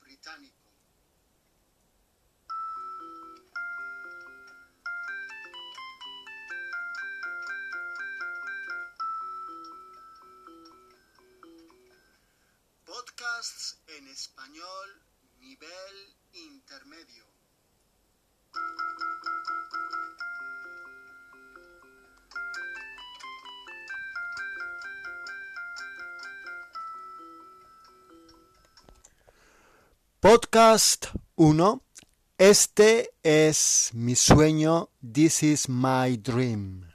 Británico. Podcasts en español nivel intermedio. Podcast 1. Este es mi sueño. This is my dream.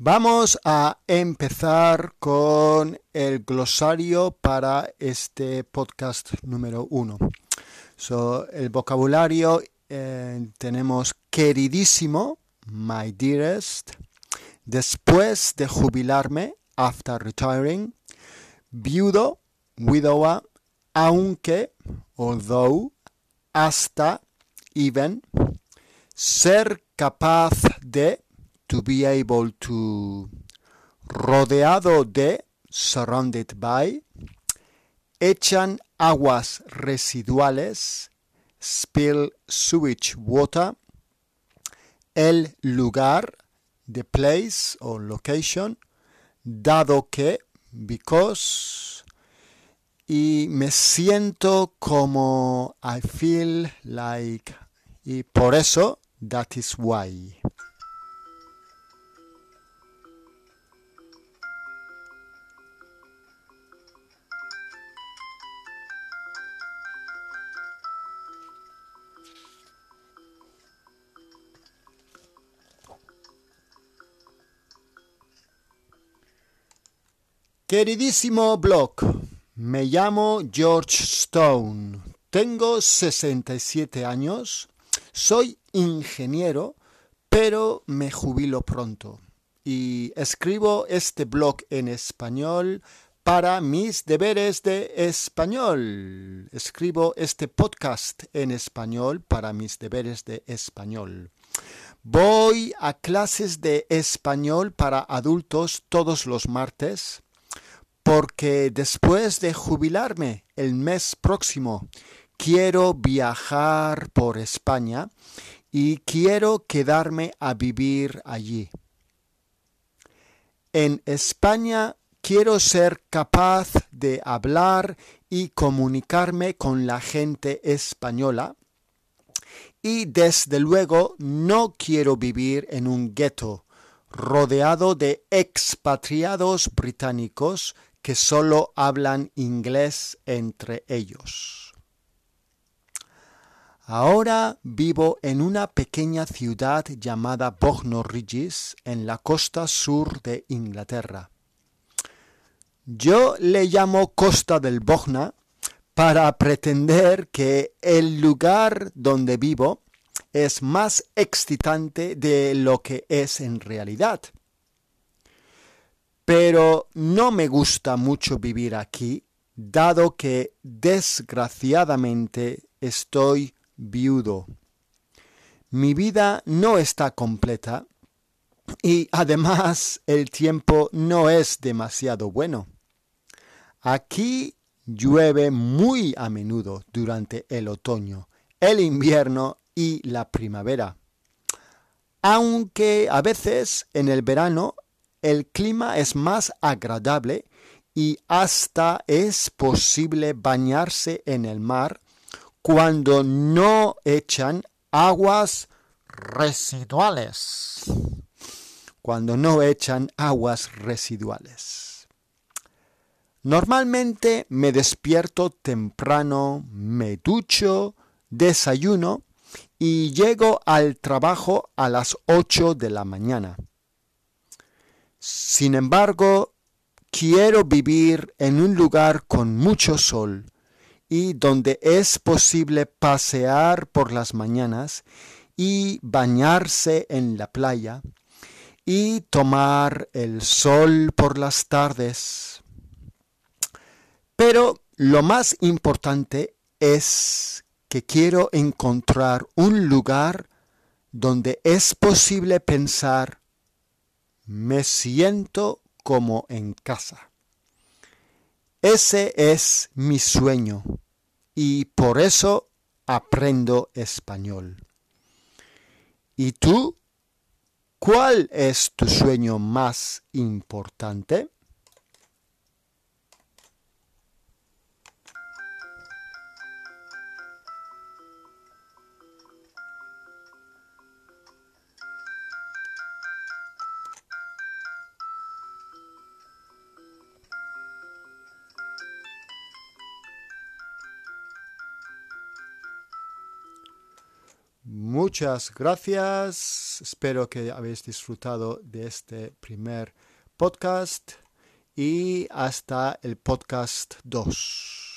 Vamos a empezar con el glosario para este podcast número uno. So, el vocabulario eh, tenemos queridísimo, my dearest, después de jubilarme, after retiring, viudo, widower, aunque, although, hasta, even, ser capaz de, to be able to, rodeado de, surrounded by, echan aguas residuales, spill sewage water, el lugar, the place or location, dado que, because, y me siento como I feel like, y por eso, that is why. Queridísimo blog, me llamo George Stone, tengo 67 años, soy ingeniero, pero me jubilo pronto y escribo este blog en español para mis deberes de español. Escribo este podcast en español para mis deberes de español. Voy a clases de español para adultos todos los martes porque después de jubilarme el mes próximo quiero viajar por España y quiero quedarme a vivir allí. En España quiero ser capaz de hablar y comunicarme con la gente española y desde luego no quiero vivir en un gueto rodeado de expatriados británicos que solo hablan inglés entre ellos. Ahora vivo en una pequeña ciudad llamada Bognor Regis en la costa sur de Inglaterra. Yo le llamo Costa del Bogna para pretender que el lugar donde vivo es más excitante de lo que es en realidad pero no me gusta mucho vivir aquí, dado que desgraciadamente estoy viudo. Mi vida no está completa y además el tiempo no es demasiado bueno. Aquí llueve muy a menudo durante el otoño, el invierno y la primavera. Aunque a veces en el verano el clima es más agradable y hasta es posible bañarse en el mar cuando no echan aguas residuales. Cuando no echan aguas residuales. Normalmente me despierto temprano, me ducho, desayuno y llego al trabajo a las 8 de la mañana. Sin embargo, quiero vivir en un lugar con mucho sol y donde es posible pasear por las mañanas y bañarse en la playa y tomar el sol por las tardes. Pero lo más importante es que quiero encontrar un lugar donde es posible pensar me siento como en casa. Ese es mi sueño y por eso aprendo español. ¿Y tú? ¿Cuál es tu sueño más importante? Muchas gracias. Espero que habéis disfrutado de este primer podcast y hasta el podcast 2.